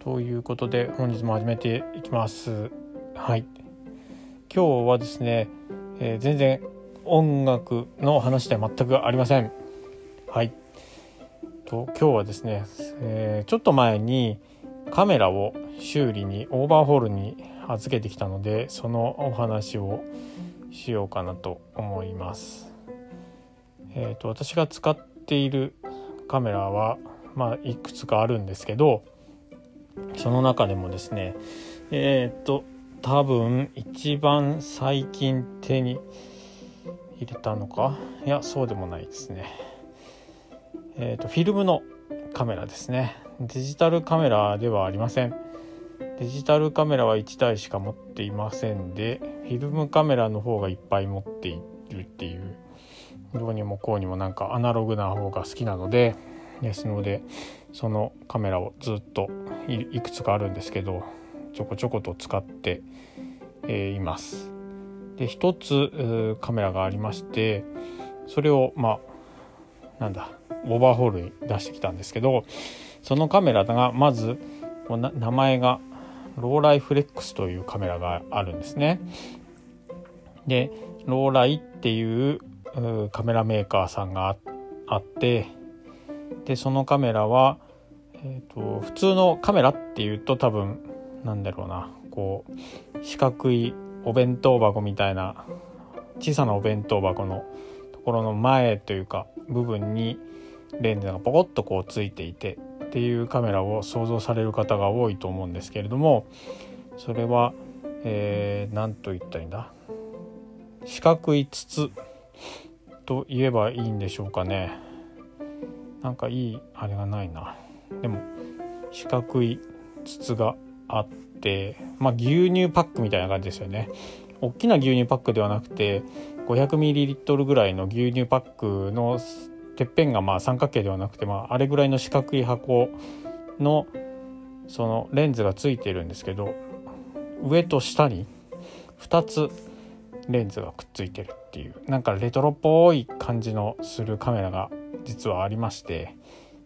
ということで本日も始めていきます。はい。今日はですね、えー、全然音楽の話では全くありません。はい。と今日はですね、えー、ちょっと前にカメラを修理にオーバーホールに預けてきたのでそのお話をしようかなと思います。えっ、ー、と私が使っているカメラはまあいくつかあるんですけどその中でもですねえっ、と多分一番最近手に入れたのか？いやそうでもないですね。えっ、とフィルムのカメラですね。デジタルカメラではありません。デジタルカメラは1台しか持っていませんでフィルムカメラの方がいっぱい持っているっていう。どうにもこうにもなんかアナログな方が好きなのでですのでそのカメラをずっといくつかあるんですけどちょこちょこと使って、えー、います。で一つカメラがありましてそれをまあなんだオーバーホールに出してきたんですけどそのカメラがまず名前がローライフレックスというカメラがあるんですね。でローライっていうカメラメーカーさんがあってでそのカメラは、えーと、普通のカメラっていうと多分なんだろうなこう四角いお弁当箱みたいな小さなお弁当箱のところの前というか部分にレンズがポコッとこうついていてっていうカメラを想像される方が多いと思うんですけれどもそれは何、えー、と言ったらいいんだ？四角い筒と言えばいいんでしょうかね。なんかいいあれがないな。でも四角い筒があってまあ牛乳パックみたいな感じですよね。大きな牛乳パックではなくて 500ml ぐらいの牛乳パックのてっぺんがまあ三角形ではなくて、まあ、あれぐらいの四角い箱のそのレンズがついてるんですけど上と下に2つレンズがくっついてるっていうなんかレトロっぽい感じのするカメラが実はありまして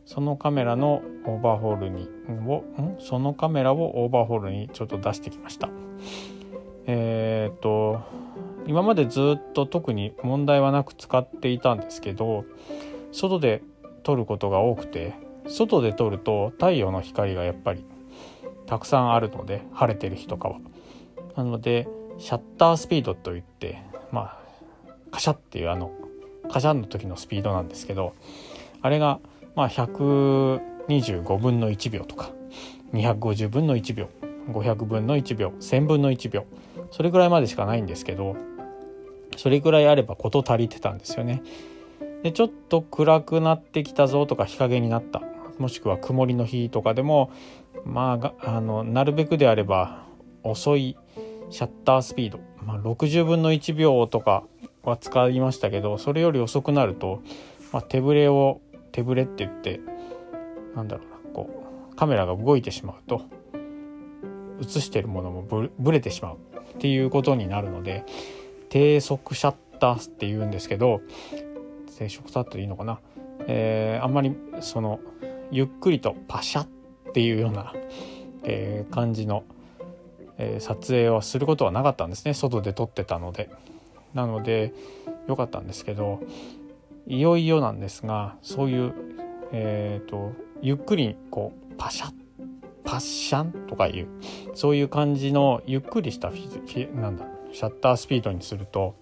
そのカメラのオーバーホールにをん？そのカメラをオーバーホールにちょっと出してきました。えー、っと今までずっと特に問題はなく使っていたんですけど外で撮ることが多くて外で撮ると太陽の光がやっぱりたくさんあるので晴れてる日とかは。なのでシャッタースピードといってまあカシャっていうあのカシャンの時のスピードなんですけどあれがまあ125分の1秒とか250分の1秒500分の1秒1000分の1秒それぐらいまでしかないんですけどそれぐらいあれば事足りてたんですよね。でちょっと暗くなってきたぞとか日陰になったもしくは曇りの日とかでもまああのなるべくであれば遅いシャッタースピード、まあ、60分の1秒とかは使いましたけどそれより遅くなると、まあ、手ぶれを手ぶれって言ってなんだろうなこうカメラが動いてしまうと映してるものもぶれてしまうっていうことになるので低速シャッターって言うんですけど低速シャッターでいいのかな、えー、あんまりそのゆっくりとパシャっていうような、えー、感じの、えー、撮影はすることはなかったんですね外で撮ってたので。なので良かったんですけどいよいよなんですがそういう、えーと、ゆっくりこうパシャッパッシャンとかいうそういう感じのゆっくりしたフィなんだシャッタースピードにすると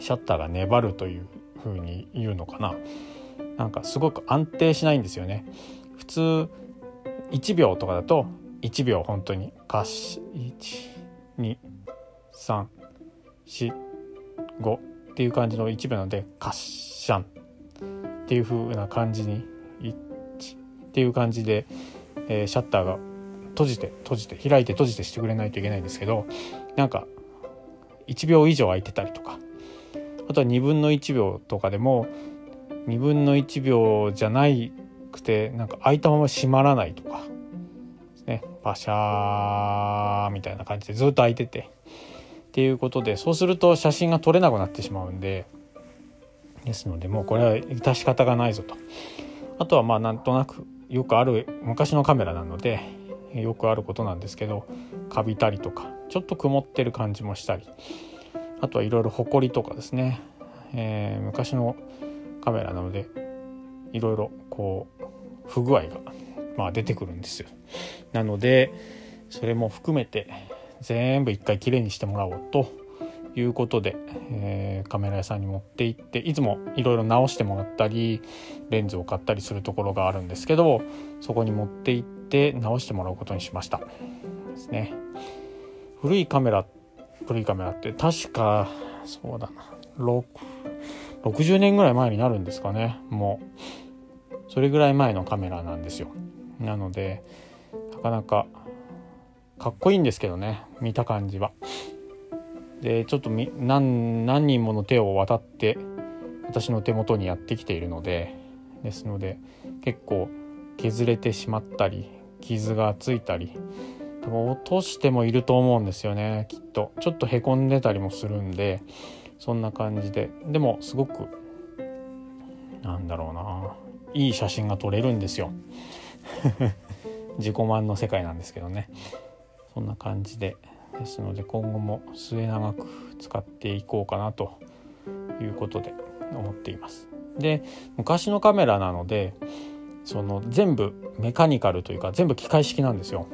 シャッターが粘るという風に言うのかな。なんかすごく安定しないんですよね。普通1秒とかだと1秒本当にカシ1 2 3 4 5っていう感じの一部なのでカッシャンっていう風な感じに1っていう感じで、えー、シャッターが閉じて閉じて開いて閉じてしてくれないといけないんですけどなんか1秒以上空いてたりとかあとは2分の1秒とかでも2分の1秒じゃないくてなんか開いたまま閉まらないとかね。パシャーみたいな感じでずっと開いててていうことでそうすると写真が撮れなくなってしまうんでですのでもうこれは致し方がないぞとあとはまあなんとなくよくある昔のカメラなのでよくあることなんですけどカビたりとかちょっと曇ってる感じもしたりあとはいろいろほこりとかですね、えー、昔のカメラなのでいろいろこう不具合が、まあ、出てくるんですよ。なのでそれも含めて全部一回きれいにしてもらおうということで、えー、カメラ屋さんに持って行っていつもいろいろ直してもらったりレンズを買ったりするところがあるんですけどそこに持って行って直してもらうことにしました。ですね。古いカメラ古いカメラって確かそうだな60年ぐらい前になるんですかね。もうそれぐらい前のカメラなんですよ。なのでなかなかかっこいいんですけどね見た感じは。でちょっと何何人もの手を渡って私の手元にやってきているのでですので結構削れてしまったり傷がついたり多分落としてもいると思うんですよねきっと。ちょっとへこんでたりもするんでそんな感じで。でもすごくなんだろうないい写真が撮れるんですよ。自己満の世界なんですけどね。そんな感じでですので今後も末永く使っていこうかなということで思っています。で昔のカメラなのでその全部メカニカルというか全部機械式なんですよ。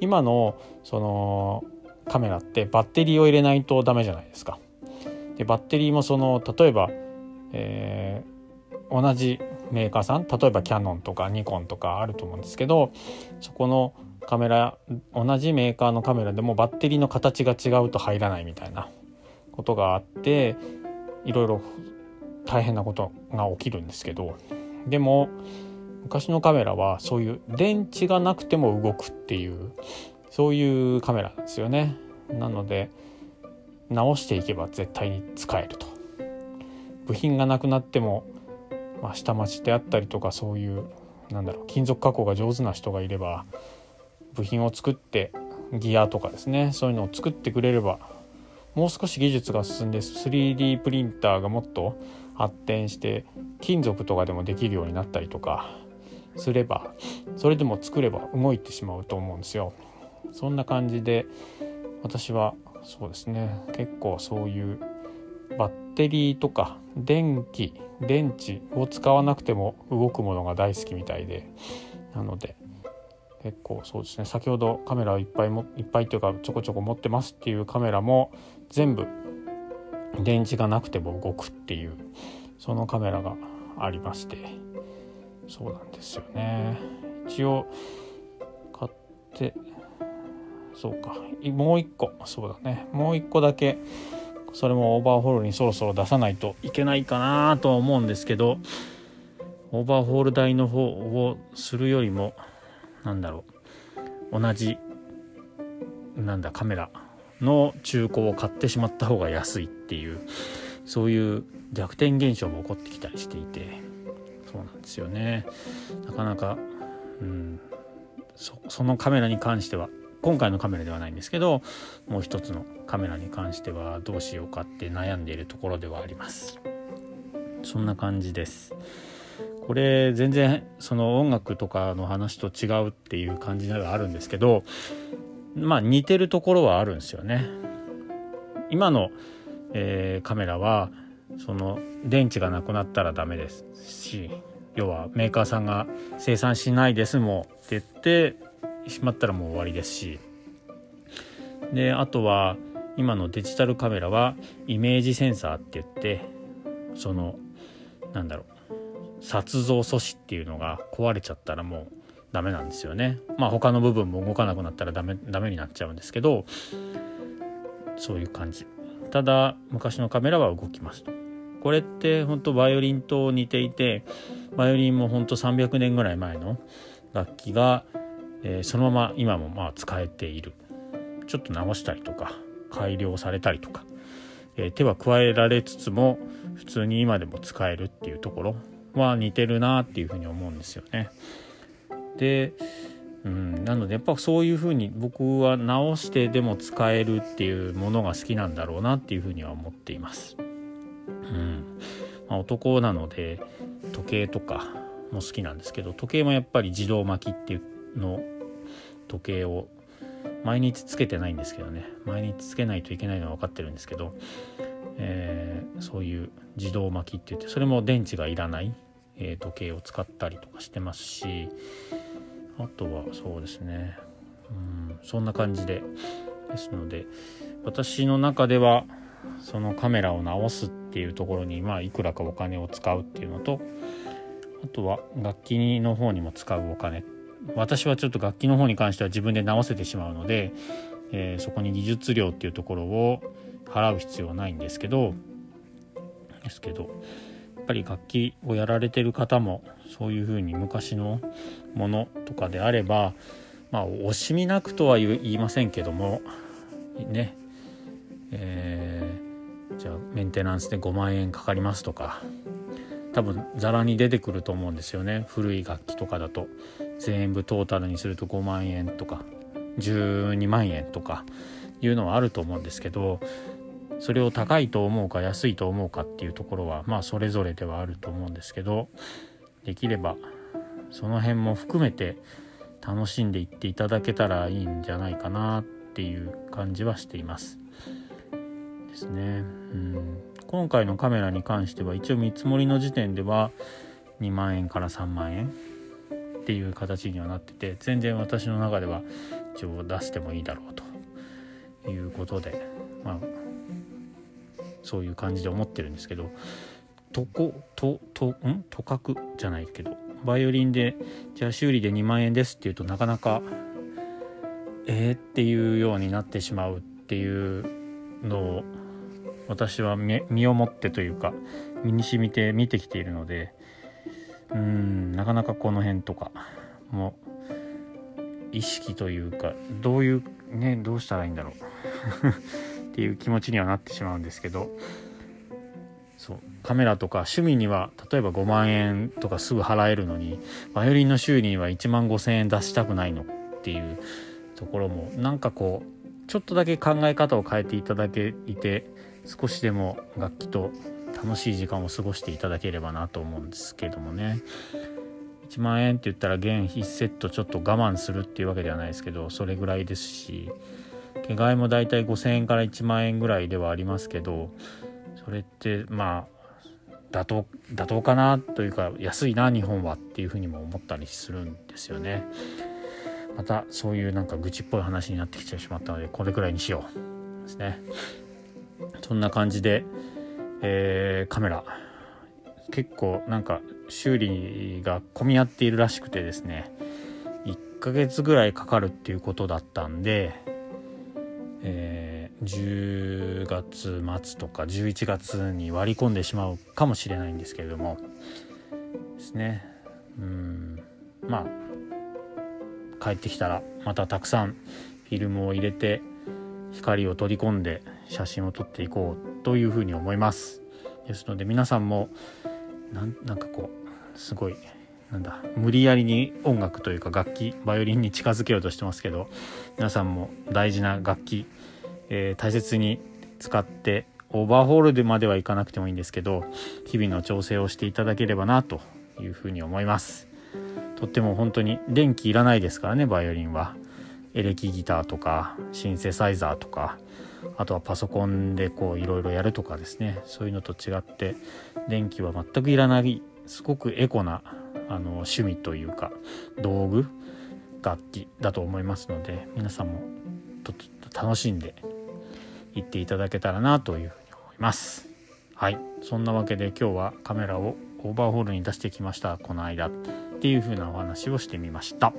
今のそのカメラってバッテリーを入れないとダメじゃないですか。でバッテリーもその例えば、えー、同じメーカーさん例えばキヤノンとかニコンとかあると思うんですけどそこのカメラ同じメーカーのカメラでもバッテリーの形が違うと入らないみたいなことがあっていろいろ大変なことが起きるんですけどでも昔のカメラはそういう電池がなくても動くっていうそういうカメラなんですよね。なので直していけば絶対に使えると部品がなくなっても、まあ、下町であったりとかそういうなんだろう金属加工が上手な人がいれば部品を作ってギアとかですねそういうのを作ってくれればもう少し技術が進んで 3D プリンターがもっと発展して金属とかでもできるようになったりとかすればそれでも作れば動いてしまうと思うんですよ。そんな感じで私はそうですね結構そういうバッテリーとか電気電池を使わなくても動くものが大好きみたいでなので結構そうですね。先ほどカメラをいっぱいもいっぱいというかちょこちょこ持ってますっていうカメラも全部電池がなくても動くっていうそのカメラがありましてそうなんですよね。一応買ってそうか。もう一個。そうだね。もう一個だけそれもオーバーホールにそろそろ出さないといけないかなとは思うんですけどオーバーホール代の方をするよりもなんだろう。同じなんだカメラの中古を買ってしまった方が安いっていうそういう逆転現象も起こってきたりしていてそうなんですよね。なかなか、うん、そのカメラに関しては今回のカメラではないんですけどもう一つのカメラに関してはどうしようかって悩んでいるところではあります。そんな感じです。これ全然その音楽とかの話と違うっていう感じではあるんですけどまあ似てるところはあるんですよね。今の、えー、カメラはその電池がなくなったらダメですし要はメーカーさんが生産しないですもって言ってしまったらもう終わりですし。であとは今のデジタルカメラはイメージセンサーって言ってそのなんだろう撮像素子っていうのが壊れちゃったらもうダメなんですよね。まあ他の部分も動かなくなったらダメダメになっちゃうんですけどそういう感じ。ただ昔のカメラは動きますと。これって本当バイオリンと似ていてバイオリンも本当300年ぐらい前の楽器がえー、そのまま今もまあ使えているちょっと直したりとか改良されたりとか、え、手は加えられつつも普通に今でも使えるっていうところは似てるなっていうふうに思うんですよね。でうん、なのでやっぱそういうふうに僕は直してでも使えるっていうものが好きなんだろうなっていうふうには思っています。うんまあ、男なので時計とかも好きなんですけど時計もやっぱり自動巻きっていうの時計を毎日つけてないんですけどね毎日つけないといけないのは分かってるんですけど、えー、そういう自動巻きって言ってそれも電池がいらない、えー、時計を使ったりとかしてますしあとはそうですねうんそんな感じでですので私の中ではそのカメラを直すっていうところにまあいくらかお金を使うっていうのとあとは楽器の方にも使うお金。私はちょっと楽器の方に関しては自分で直せてしまうので、えー、そこに技術料っていうところを払う必要はないんですけどですけどやっぱり楽器をやられてる方もそういうふうに昔のものとかであればまあ惜しみなくとは言いませんけどもねえー、じゃあメンテナンスで5万円かかりますとか多分ざらに出てくると思うんですよね。古い楽器とかだと。全部トータルにすると5万円とか12万円とかいうのはあると思うんですけどそれを高いと思うか安いと思うかっていうところはまあそれぞれではあると思うんですけどできればその辺も含めて楽しんでいっていただけたらいいんじゃないかなっていう感じはしています。ですね。うん今回のカメラに関しては一応見積もりの時点では2万円から3万円っていう形にはなってて全然私の中では一応出してもいいだろうということでまあそういう感じで思ってるんですけどとこととん？とかくじゃないけどバイオリンでじゃあ修理で2万円ですっていうとなかなかえー、っていうようになってしまうっていうのを私は身をもってというか身に染みて見てきているのでうんなかなかこの辺とかも意識というかどういうねどうしたらいいんだろう。っていう気持ちにはなってしまうんですけどそうカメラとか趣味には例えば5万円とかすぐ払えるのにバイオリンの修理には1万5,000円出したくないのっていうところもなんかこうちょっとだけ考え方を変えていただけいて少しでも楽器と楽しい時間を過ごしていただければなと思うんですけどもね。1万円って言ったら弦1セットちょっと我慢するっていうわけではないですけどそれぐらいですし毛替えもだいたい5,000円から1万円ぐらいではありますけどそれってまあ妥当妥当かなというか安いな日本はっていうふうにも思ったりするんですよね。またそういうなんか愚痴っぽい話になってきてしまったのでこれくらいにしようですね。そんな感じでえー、カメラ結構なんか修理が混み合っているらしくてですね1ヶ月ぐらいかかるっていうことだったんで、えー、10月末とか11月に割り込んでしまうかもしれないんですけれどもですね。うん。まあ帰ってきたらまたたくさんフィルムを入れて光を取り込んで写真を撮っていこうというふうに思います。ですので皆さんもなんかこうすごいなんだ無理やりに音楽というか楽器バイオリンに近づけようとしてますけど皆さんも大事な楽器、えー、大切に使ってオーバーホールでまではいかなくてもいいんですけど日々の調整をしていただければなというふうに思います。とっても本当に電気いらないですからねバイオリンは。エレキギターとかシンセサイザーとかあとはパソコンでこういろいろやるとかですね。そういうのと違って電気は全くいらないすごくエコなあの趣味というか道具楽器だと思いますので皆さんもと楽しんでいっていただけたらなというふうに思います。はい。そんなわけで今日はカメラをオーバーホールに出してきましたこの間っていう風なお話をしてみました。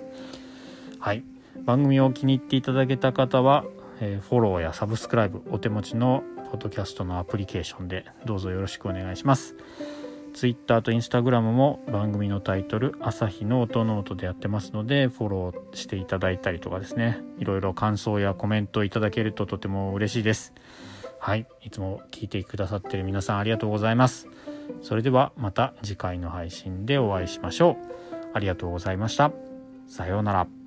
はい。番組を気に入っていただけた方はえフォローやサブスクライブお手持ちのポッドキャストのアプリケーションでどうぞよろしくお願いします。Twitter と Instagram も番組のタイトル「朝日ノートノート」でやってますのでフォローしていただいたりとかですね。いろいろ感想やコメントいただけるととても嬉しいです。はい。いつも聞いてくださってる皆さんありがとうございます。それではまた次回の配信でお会いしましょう。ありがとうございました。さようなら。